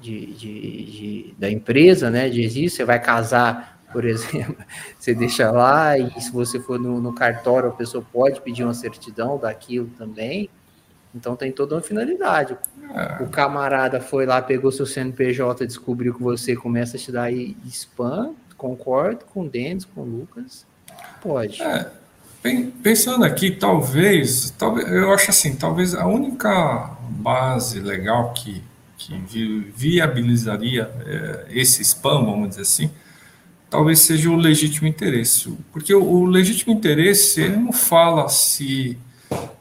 de, de, de da empresa, né? De existe, você vai casar, por [LAUGHS] exemplo, você deixa lá, e se você for no, no cartório, a pessoa pode pedir uma certidão daquilo também. Então tem toda uma finalidade. É. O camarada foi lá, pegou seu CNPJ, descobriu que você começa a te dar spam. Concordo com o Denis, com o Lucas. Pode. É, pensando aqui, talvez, talvez, eu acho assim, talvez a única base legal que, que viabilizaria é, esse spam, vamos dizer assim, talvez seja o legítimo interesse. Porque o, o legítimo interesse, ele não fala se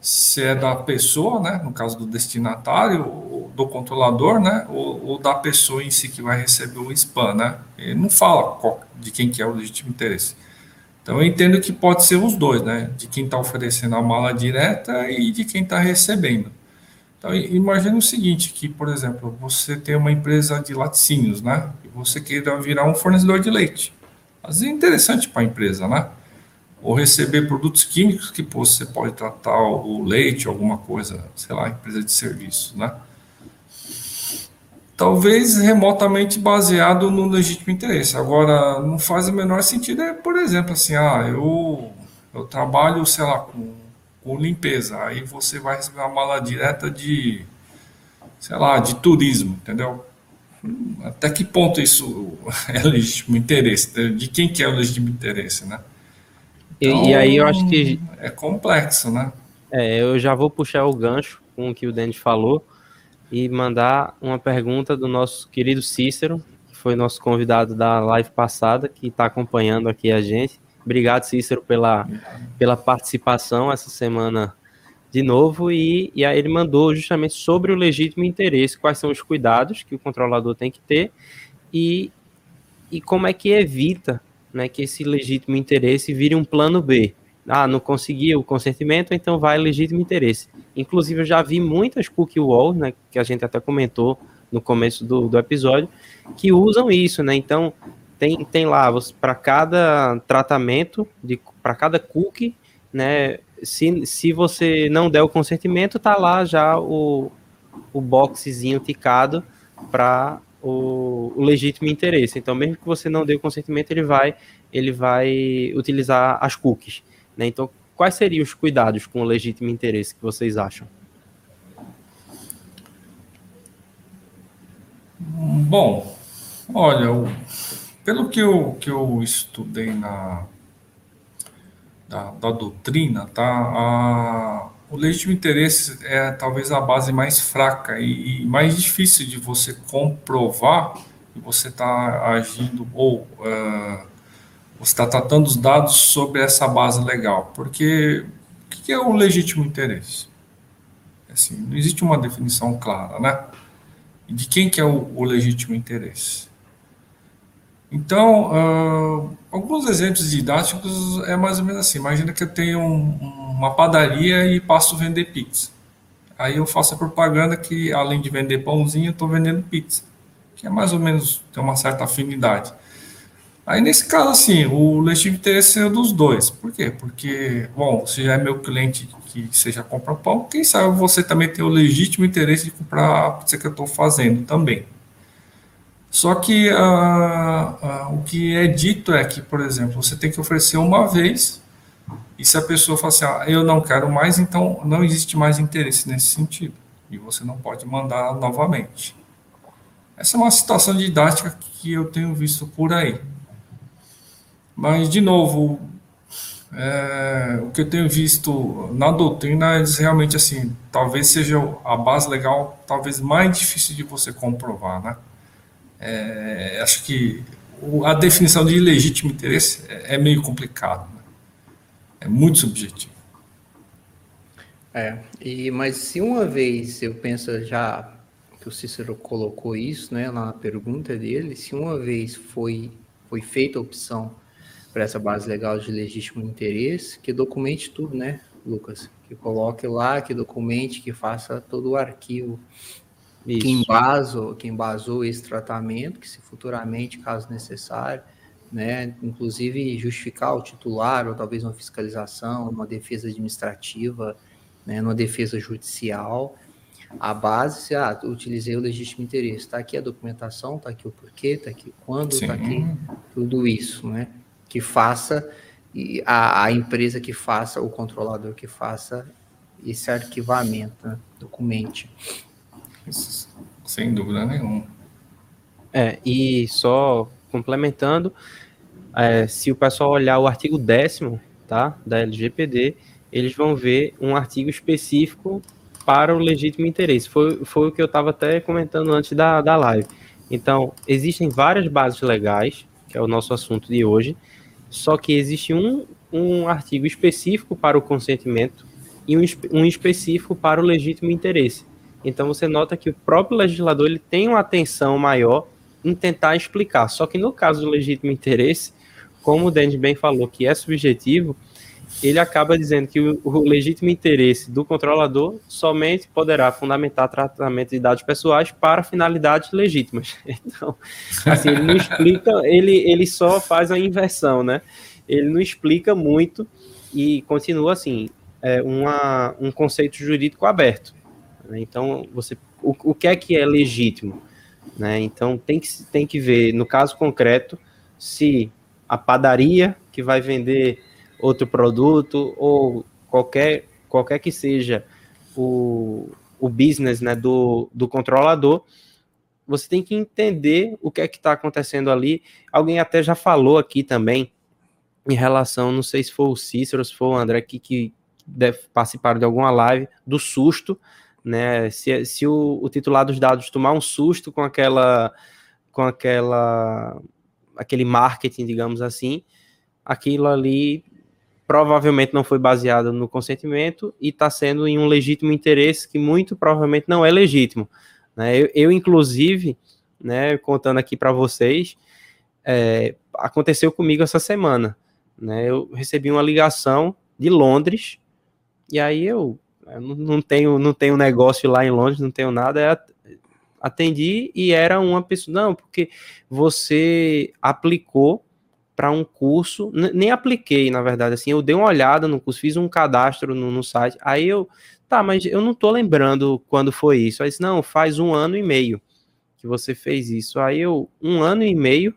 se é da pessoa, né, no caso do destinatário, do controlador, né, ou, ou, da pessoa em si que vai receber o spam, né? Ele não fala qual, de quem que é o legítimo interesse. Então eu entendo que pode ser os dois, né? De quem está oferecendo a mala direta e de quem está recebendo. Então imagine o seguinte, que por exemplo, você tem uma empresa de laticínios, né? E você queira virar um fornecedor de leite. Vezes é interessante para a empresa, né? Ou receber produtos químicos que você pode tratar o leite, alguma coisa, sei lá, empresa de serviço, né? talvez remotamente baseado no legítimo interesse. Agora, não faz o menor sentido, é, por exemplo, assim, ah, eu, eu trabalho, sei lá, com, com limpeza, aí você vai receber uma mala direta de, sei lá, de turismo, entendeu? Até que ponto isso [LAUGHS] é legítimo interesse? De quem que é o legítimo interesse, né? Então, e, aí eu acho que... É complexo, né? É, eu já vou puxar o gancho com o que o Denis falou, e mandar uma pergunta do nosso querido Cícero, que foi nosso convidado da live passada, que está acompanhando aqui a gente. Obrigado, Cícero, pela, pela participação essa semana de novo. E, e aí ele mandou justamente sobre o legítimo interesse, quais são os cuidados que o controlador tem que ter e, e como é que evita né, que esse legítimo interesse vire um plano B ah, não conseguiu o consentimento, então vai legítimo interesse. Inclusive, eu já vi muitas cookie walls, né, que a gente até comentou no começo do, do episódio, que usam isso, né? Então, tem, tem lá, para cada tratamento, para cada cookie, né, se, se você não der o consentimento, tá lá já o, o boxezinho ticado para o, o, legítimo interesse. Então, mesmo que você não dê o consentimento, ele vai, ele vai utilizar as cookies. Né? Então, quais seriam os cuidados com o legítimo interesse que vocês acham? Bom, olha, pelo que eu, que eu estudei na da, da doutrina, tá? A, o legítimo interesse é talvez a base mais fraca e, e mais difícil de você comprovar que você está agindo ou uh, você está tratando os dados sobre essa base legal. Porque o que é o legítimo interesse? Assim, não existe uma definição clara, né? De quem que é o, o legítimo interesse? Então, uh, alguns exemplos didáticos é mais ou menos assim. Imagina que eu tenho um, uma padaria e passo a vender pizza. Aí eu faço a propaganda que, além de vender pãozinho, eu estou vendendo pizza. Que é mais ou menos, tem uma certa afinidade. Aí, nesse caso, assim, o legítimo interesse é dos dois. Por quê? Porque, bom, se já é meu cliente que seja compra pão, quem sabe você também tem o legítimo interesse de comprar a pizza que eu estou fazendo também. Só que uh, uh, o que é dito é que, por exemplo, você tem que oferecer uma vez, e se a pessoa fala assim, ah, eu não quero mais, então não existe mais interesse nesse sentido. E você não pode mandar novamente. Essa é uma situação didática que eu tenho visto por aí. Mas, de novo, é, o que eu tenho visto na doutrina, eles realmente, assim, talvez seja a base legal, talvez mais difícil de você comprovar, né? É, acho que a definição de legítimo interesse é, é meio complicado? É muito subjetivo. É, e, mas se uma vez eu penso já que o Cícero colocou isso, né, na pergunta dele, se uma vez foi, foi feita a opção para essa base legal de legítimo interesse, que documente tudo, né, Lucas? Que coloque lá, que documente, que faça todo o arquivo Isso. que embasou, que embasou esse tratamento, que se futuramente, caso necessário, né, inclusive justificar o titular, ou talvez uma fiscalização, uma defesa administrativa, né, uma defesa judicial, a base, se ah, utilizei o legítimo interesse, está aqui a documentação, está aqui o porquê, está aqui quando, está aqui tudo isso, né? que faça, e a, a, empresa que faça, o controlador que faça esse arquivamento, né? documente. Sem dúvida nenhuma. É, e só complementando, é, se o pessoal olhar o artigo décimo tá, da LGPD, eles vão ver um artigo específico para o legítimo interesse. Foi, foi o que eu estava até comentando antes da, da live. Então, existem várias bases legais, que é o nosso assunto de hoje, só que existe um, um artigo específico para o consentimento e um, um específico para o legítimo interesse. Então você nota que o próprio legislador ele tem uma atenção maior em tentar explicar. Só que no caso do legítimo interesse, como o Denis bem falou, que é subjetivo, ele acaba dizendo que o, o, legítimo interesse do controlador somente poderá fundamentar tratamento de dados pessoais para finalidades legítimas. [LAUGHS] Então, assim, ele não explica, ele, ele só faz a inversão, né? Ele não explica muito e continua assim, é uma, um conceito jurídico aberto. Né? Então, você, o, o que é que é legítimo? Né? Então, tem que, tem que ver, no caso concreto, se a padaria que vai vender outro produto ou qualquer, qualquer que seja o, o business né, do, do controlador, você tem que entender o que é que está acontecendo ali. Alguém até já falou aqui também em relação, não sei se foi o Cícero, se foi o André que, que deve participar de alguma live, do susto, né? Se, se o, o titular dos dados tomar um susto com aquela com aquela aquele marketing, digamos assim, aquilo ali provavelmente não foi baseado no consentimento e está sendo em um legítimo interesse que muito provavelmente não é legítimo. Né? Eu, eu, inclusive, né, contando aqui para vocês, é, aconteceu comigo essa semana. Né? Eu recebi uma ligação de Londres e aí eu, eu não tenho não tenho negócio lá em Londres, não tenho nada, atendi e era uma pessoa, não, porque você aplicou para um curso, nem apliquei, na verdade, assim, eu dei uma olhada no curso, fiz um cadastro no, no site, aí eu, tá, mas eu não tô lembrando quando foi isso, aí disse, não, faz um ano e meio que você fez isso, aí eu, um ano e meio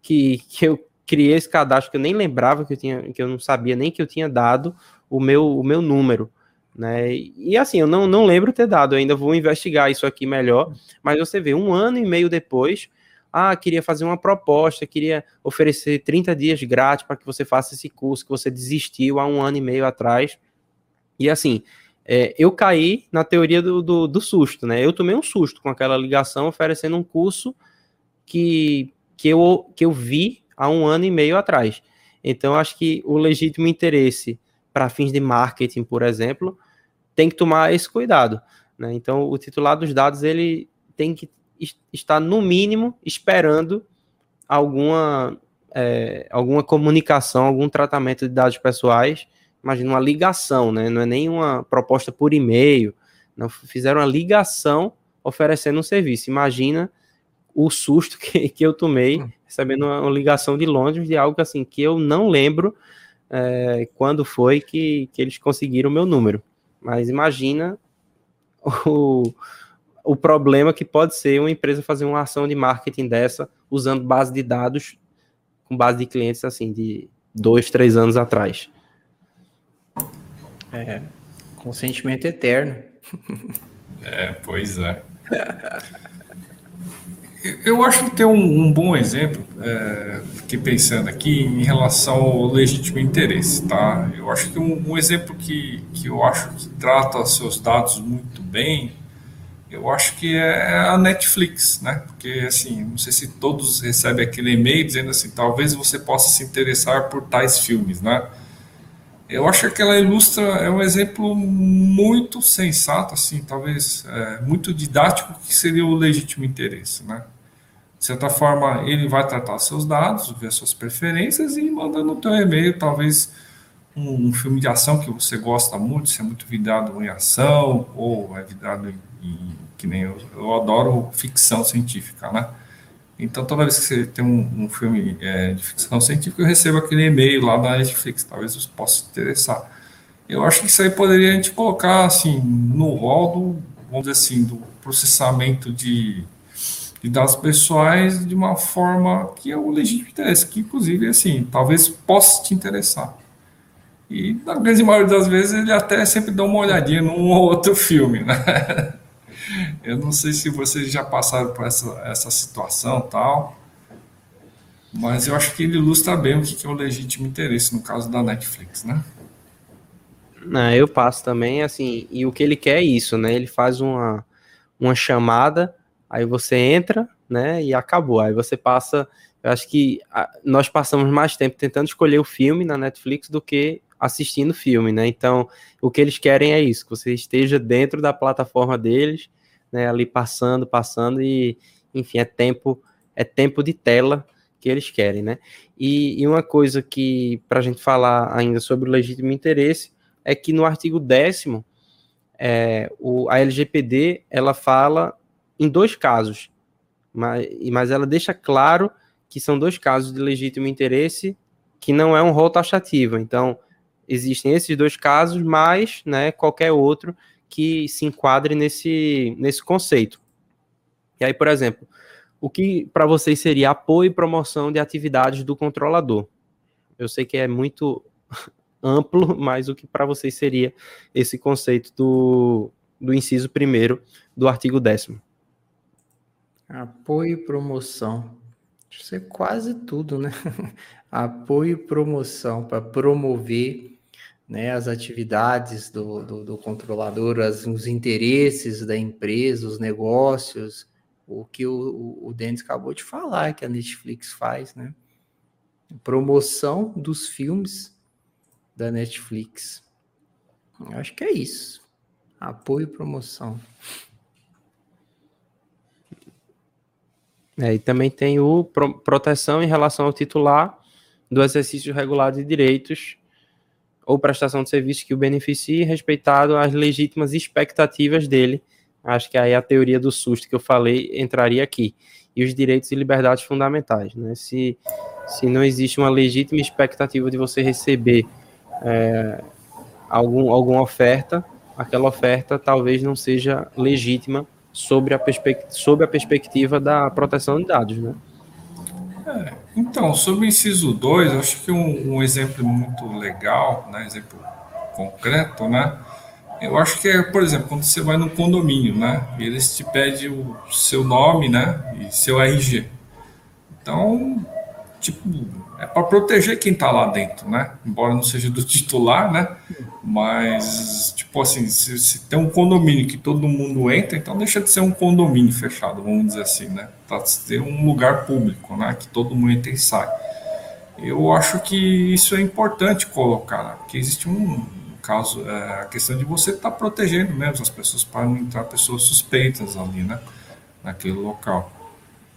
que, que eu criei esse cadastro, que eu nem lembrava que eu tinha, que eu não sabia nem que eu tinha dado o meu, o meu número, né, e assim, eu não, não lembro ter dado, ainda vou investigar isso aqui melhor, mas você vê, um ano e meio depois, ah, queria fazer uma proposta, queria oferecer 30 dias grátis para que você faça esse curso que você desistiu há um ano e meio atrás. E assim, é, eu caí na teoria do, do, do, susto, né? Eu tomei um susto com aquela ligação oferecendo um curso que, que, eu, que eu vi há um ano e meio atrás. Então, acho que o legítimo interesse para fins de marketing, por exemplo, tem que tomar esse cuidado. Né? Então, o titular dos dados ele tem que está, no mínimo, esperando alguma, é, alguma comunicação, algum tratamento de dados pessoais. Imagina uma ligação, né? Não é nem uma proposta por e-mail. Não fizeram uma ligação oferecendo um serviço. Imagina o susto que, que eu tomei hum. recebendo uma, uma, ligação de Londres de algo assim que eu não lembro é, quando foi que, que eles conseguiram o meu número. Mas imagina o, o problema que pode ser uma empresa fazer uma ação de marketing dessa usando base de dados com base de clientes assim de dois, três anos atrás. É, consentimento eterno. É, pois é. [LAUGHS] Eu acho que tem um, um bom exemplo, é, fiquei pensando aqui, em relação ao legítimo interesse, tá? Eu acho que um, um exemplo que, que eu acho que trata seus dados muito bem eu acho que é a Netflix, né? Porque, assim, não sei se todos recebem aquele e-mail dizendo assim, talvez você possa se interessar por tais filmes, né? Eu acho que ela ilustra, é um exemplo muito sensato, assim, talvez é, muito didático, que seria o legítimo interesse, né? De certa forma, ele vai tratar seus dados, ver suas preferências e manda no teu e-mail, talvez um, um filme de ação que você gosta muito, se é muito vidrado em ação, ou é vidrado em e que nem eu, eu adoro ficção científica, né? Então, toda vez que você tem um, um filme é, de ficção científica, eu recebo aquele e-mail lá da Netflix, talvez eu possa te interessar. Eu acho que isso aí poderia a gente colocar, assim, no rol do, vamos dizer assim, do processamento de, de dados pessoais de uma forma que é o legítimo interesse, que inclusive, assim, talvez possa te interessar. E, na grande maioria das vezes, ele até sempre dá uma olhadinha num ou outro filme, né? [LAUGHS] Eu não sei se vocês já passaram por essa, essa situação tal, mas eu acho que ele ilustra bem o que é o legítimo interesse no caso da Netflix, né? Não, eu passo também, assim, e o que ele quer é isso, né? Ele faz uma, uma chamada, aí você entra, né? E acabou. Aí você passa. Eu acho que a, nós passamos mais tempo tentando escolher o filme na Netflix do que assistindo o filme, né? Então, o que eles querem é isso, que você esteja dentro da plataforma deles né, ali passando, passando e, enfim, é tempo, é tempo de tela que eles querem, né? E, e uma coisa que, para a gente falar ainda sobre o legítimo interesse, é que no artigo 10 é, a LGPD, ela fala em dois casos, mas, mas ela deixa claro que são dois casos de legítimo interesse que não é um rol taxativo. Então, existem esses dois casos, mais né, qualquer outro que se enquadre nesse, nesse conceito. E aí, por exemplo, o que para vocês seria apoio e promoção de atividades do controlador? Eu sei que é muito [LAUGHS] amplo, mas o que para vocês seria esse conceito do, do inciso primeiro do artigo 10 Apoio e promoção. Isso é quase tudo, né? [LAUGHS] Apoio e promoção para promover né, as atividades do, do, do controlador, as, os interesses da empresa, os negócios, o que o, o, Denis acabou de falar que a Netflix faz, né? Promoção dos filmes da Netflix. Eu acho que é isso. Apoio e promoção. É, e também tem o pro, proteção em relação ao titular do exercício regular de direitos ou prestação de serviço que o beneficie, respeitado as legítimas expectativas dele Acho que aí a teoria do susto que eu falei entraria aqui. E os direitos e liberdades fundamentais. Né? Se, se não existe uma legítima expectativa de você receber é, algum, alguma oferta, aquela oferta talvez não seja legítima sobre a, sobre a perspectiva da proteção de dados. Né? É, então, sobre o inciso 2, acho que um, um exemplo muito legal, né, exemplo concreto, né, eu acho que é, por exemplo, quando você vai no condomínio, né? Eles te pedem o seu nome, né? E seu RG. Então, tipo, é para proteger quem está lá dentro, né? Embora não seja do [LAUGHS] titular, né? Mas, tipo assim, se, se, tem um condomínio que todo mundo entra, então deixa de ser um condomínio fechado, vamos dizer assim, né? Tá ter um lugar público, né? Que todo mundo entra e sai. Eu acho que isso é importante colocar, né? porque existe um, caso, é, a questão de você estar tá protegendo mesmo as pessoas para não entrar pessoas suspeitas ali, né, naquele local.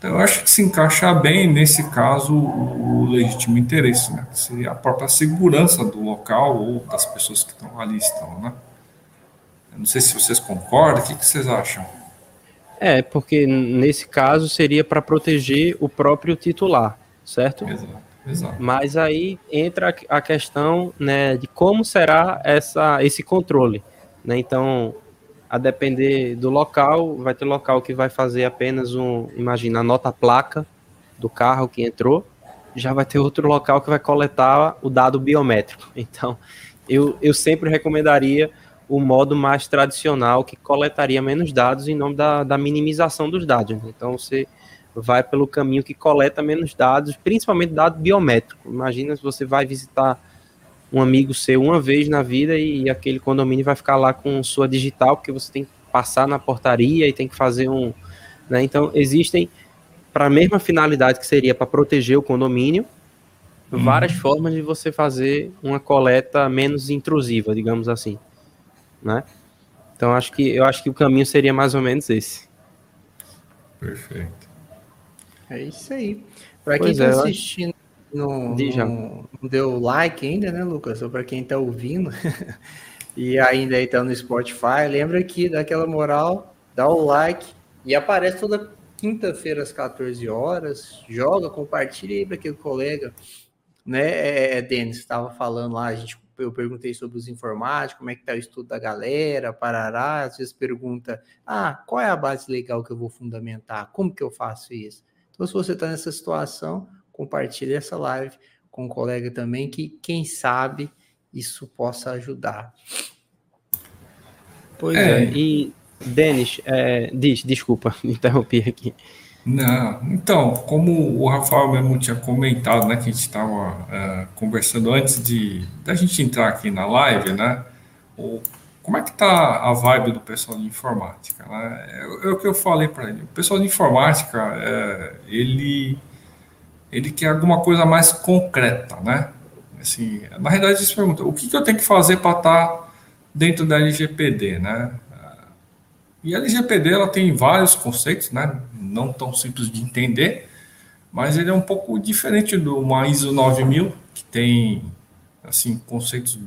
Então, eu acho que se encaixar bem nesse caso o, legítimo interesse, né, que seria a própria segurança do local ou das pessoas que estão ali estão, né. Eu não sei se vocês concordam, o que, que vocês acham? É, porque nesse caso seria para proteger o próprio titular, certo? Exato. Exato. Mas aí entra a questão né, de como será essa, esse controle. Né? Então, a depender do local, vai ter local que vai fazer apenas um, imagina, a nota placa do carro que entrou, já vai ter outro local que vai coletar o dado biométrico. [LAUGHS] Então, eu, eu sempre recomendaria o modo mais tradicional que coletaria menos dados em nome da, da minimização dos dados. Então, você vai pelo caminho que coleta menos dados, principalmente dado biométrico. Imagina se você vai visitar um amigo seu uma vez na vida e, e aquele condomínio vai ficar lá com sua digital, porque você tem que passar na portaria e tem que fazer um. Né? Então, existem, para a mesma finalidade que seria para proteger o condomínio, uhum. várias formas de você fazer uma coleta menos intrusiva, digamos assim. Né? Então, acho que, eu acho que o caminho seria mais ou menos esse. Perfeito. É isso aí. Para quem está é, assistindo, não, não, não, deu like ainda, né, Lucas? Ou para quem está ouvindo [LAUGHS] e ainda está no Spotify, lembra que daquela moral, dá o like e aparece toda quinta-feira às 14 horas. Joga, compartilha aí para aquele colega, né? É, é Denis estava falando lá, a gente eu perguntei sobre os informáticos, como é que tá o estudo da galera, parará, às vezes pergunta, ah, qual é a base legal que eu vou fundamentar? Como que eu faço isso? Então, se você está nessa situação, compartilhe essa live com um colega também, que quem sabe isso possa ajudar. Pois é, é e Denis, é, diz, desculpa, [LAUGHS] interrompi aqui. Não, então, como o Rafael mesmo tinha comentado, né, que a gente estava é, conversando antes de da gente entrar aqui na live, né, o como é que tá a vibe do pessoal de informática? Né? É, é, o que eu falei para ele. O pessoal de informática, é, ele, ele quer alguma coisa mais concreta, né? Assim, na realidade, eles perguntam, o que, que eu tenho que fazer para estar tá dentro da LGPD, né? E a LGPD ela tem vários conceitos, né? não tão simples de entender, mas ele é um pouco diferente do uma ISO 9000, que tem assim conceitos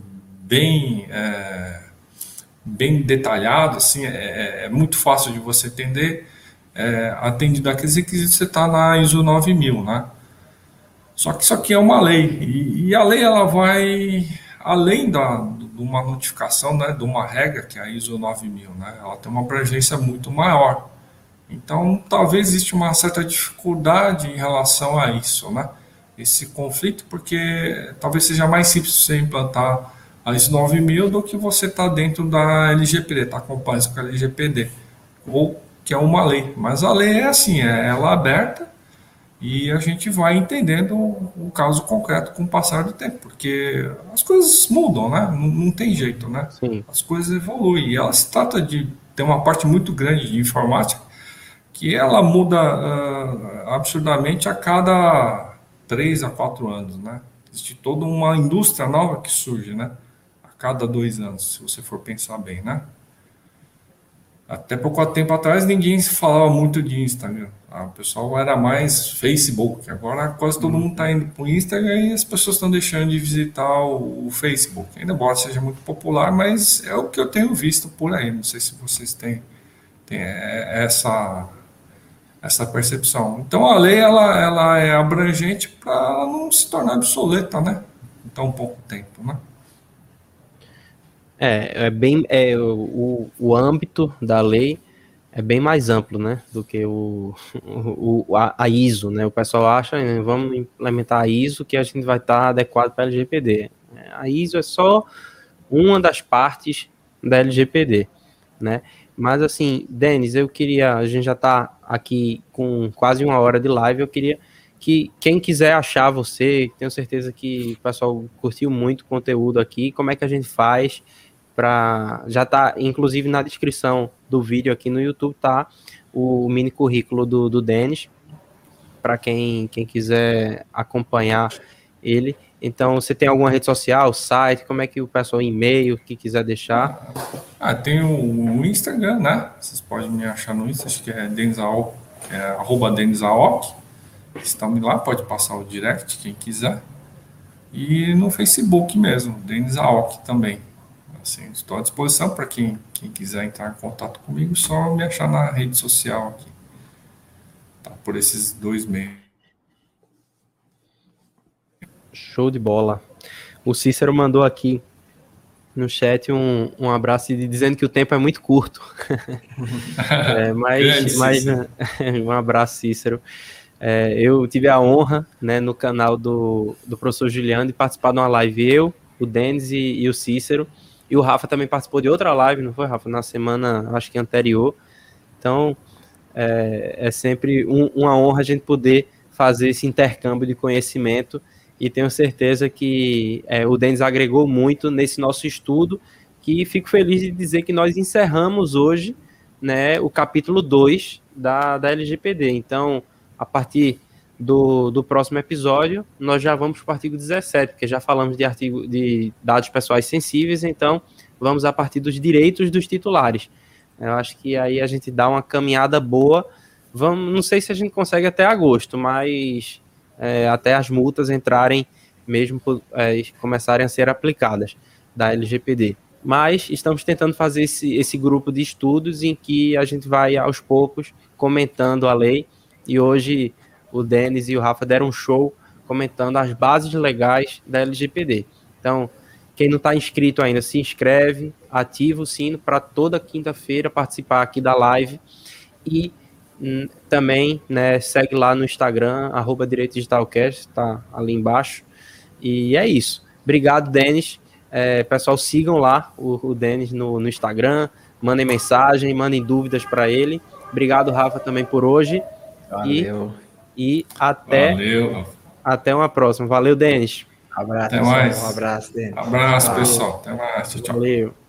bem é, bem detalhados, assim, é, é, é, muito fácil de você entender, é, atendido aqueles requisitos, você está na ISO 9000, né? Só que isso aqui é uma lei, e, e a lei ela vai além da, de uma notificação, né, de uma regra, que é a ISO 9000, né, ela tem uma abrangência muito maior. Então, talvez exista uma certa dificuldade em relação a isso, né, esse conflito, porque talvez seja mais simples você implantar a ISO 9000 do que você estar tá dentro da LGPD, estar tá acompanhando com a LGPD, ou que é uma lei. Mas a lei é assim, é ela é aberta, e a gente vai entendendo o caso concreto com o passar do tempo, porque as coisas mudam, né? Não, não tem jeito, né? Sim. As coisas evoluem. E ela se trata de ter uma parte muito grande de informática que ela muda uh, absurdamente a cada três a quatro anos, né? Existe toda uma indústria nova que surge, né? A cada dois anos, se você for pensar bem, né? Até pouco tempo atrás ninguém se falava muito de Instagram. Ah, o pessoal era mais Facebook. Agora quase todo mundo está indo para o Instagram e as pessoas estão deixando de visitar o, Facebook. Ainda embora seja muito popular, mas é o que eu tenho visto por aí. Não sei se vocês têm, têm é, essa, essa percepção. Então a lei ela, ela é abrangente para não se tornar obsoleta, né? Em tão pouco tempo, né? É, é bem é, o, o âmbito da lei é bem mais amplo, né, do que o, o a, ISO, né? O pessoal acha, né, vamos implementar a ISO que a gente vai estar adequado para a LGPD. A ISO é só uma das partes da LGPD, né? Mas assim, Denis, eu queria, a gente já está aqui com quase uma hora de live, eu queria que quem quiser achar você, tenho certeza que o pessoal curtiu muito o conteúdo aqui, como é que a gente faz? Para já tá inclusive na descrição do vídeo aqui no YouTube tá o mini currículo do, do Denis para quem, quem quiser acompanhar ele. Então, você tem alguma rede social, site, como é que o pessoal, e-mail, que quiser deixar? Ah, tem o, Instagram, né? Vocês podem me achar no Instagram, acho que é Denizal, é, arroba Denisaok. Estão lá, pode passar o direct, quem quiser. E no Facebook mesmo, Denisaok também. Assim, estou à disposição para quem, quem quiser entrar em contato comigo, só me achar na rede social aqui. Tá, por esses dois meios. Show de bola. O Cícero mandou aqui no chat um, um abraço dizendo que o tempo é muito curto. [LAUGHS] é, mas, mas [LAUGHS] um abraço, Cícero. É, eu tive a honra, né, no canal do, do professor Juliano, de participar de uma live, eu, o Denis e, e o Cícero. E o Rafa também participou de outra live, não foi, Rafa? Na semana, acho que anterior. Então, é, é sempre um, uma honra a gente poder fazer esse intercâmbio de conhecimento e tenho certeza que é, o Denis agregou muito nesse nosso estudo, que fico feliz de dizer que nós encerramos hoje né, o capítulo 2 da, da LGPD. Então, a partir do, do próximo episódio, nós já vamos para o artigo 17, porque já falamos de artigo de dados pessoais sensíveis, então vamos a partir dos direitos dos titulares. Eu acho que aí a gente dá uma caminhada boa. Vamos, não sei se a gente consegue até agosto, mas é, até as multas entrarem mesmo é, começarem a ser aplicadas da LGPD. Mas estamos tentando fazer esse, esse grupo de estudos em que a gente vai aos poucos comentando a lei e hoje o Denis e o Rafa deram um show comentando as bases legais da LGPD. Então, quem não está inscrito ainda, se inscreve, ativa o sino para toda quinta-feira participar aqui da live e hum, também né, segue lá no Instagram, arroba Direito Digitalcast, está ali embaixo. E é isso. Obrigado, Denis. É, pessoal, sigam lá o, o Denis no, no Instagram, mandem mensagem, mandem dúvidas para ele. Obrigado, Rafa, também por hoje. Valeu. E e até, Valeu. até uma próxima. Valeu, Denis. Abraço, até mais. Um abraço, Denis. Abraço, Valeu. pessoal. Até mais. Tchau, tchau. Valeu.